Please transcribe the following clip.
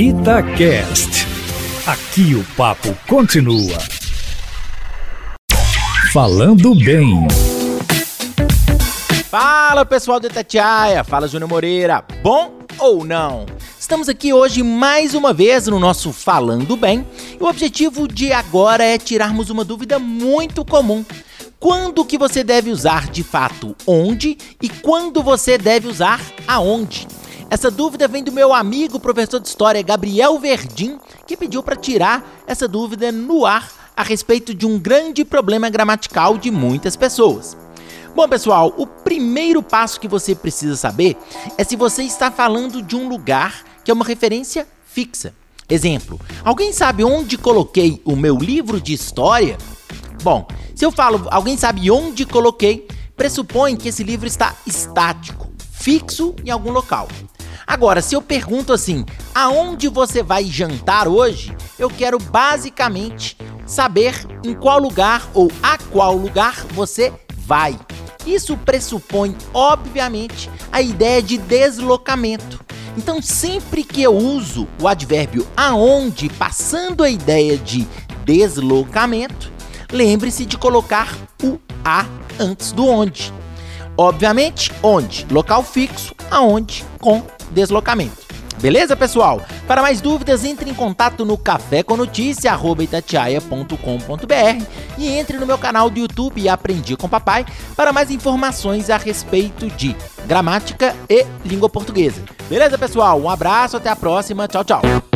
Itacast. Aqui o papo continua. Falando bem. Fala pessoal do Itatiaia, fala Júnior Moreira, bom ou não? Estamos aqui hoje mais uma vez no nosso Falando Bem e o objetivo de agora é tirarmos uma dúvida muito comum. Quando que você deve usar de fato onde e quando você deve usar aonde? Essa dúvida vem do meu amigo professor de história Gabriel Verdim, que pediu para tirar essa dúvida no ar a respeito de um grande problema gramatical de muitas pessoas. Bom, pessoal, o primeiro passo que você precisa saber é se você está falando de um lugar que é uma referência fixa. Exemplo: alguém sabe onde coloquei o meu livro de história? Bom, se eu falo alguém sabe onde coloquei, pressupõe que esse livro está estático, fixo em algum local. Agora, se eu pergunto assim, aonde você vai jantar hoje? Eu quero basicamente saber em qual lugar ou a qual lugar você vai. Isso pressupõe, obviamente, a ideia de deslocamento. Então, sempre que eu uso o advérbio aonde, passando a ideia de deslocamento, lembre-se de colocar o a antes do onde. Obviamente, onde? Local fixo, aonde, com deslocamento. Beleza, pessoal? Para mais dúvidas, entre em contato no Café com Notícia, itatiaia.com.br e entre no meu canal do YouTube Aprendi com Papai para mais informações a respeito de gramática e língua portuguesa. Beleza, pessoal? Um abraço, até a próxima. Tchau, tchau.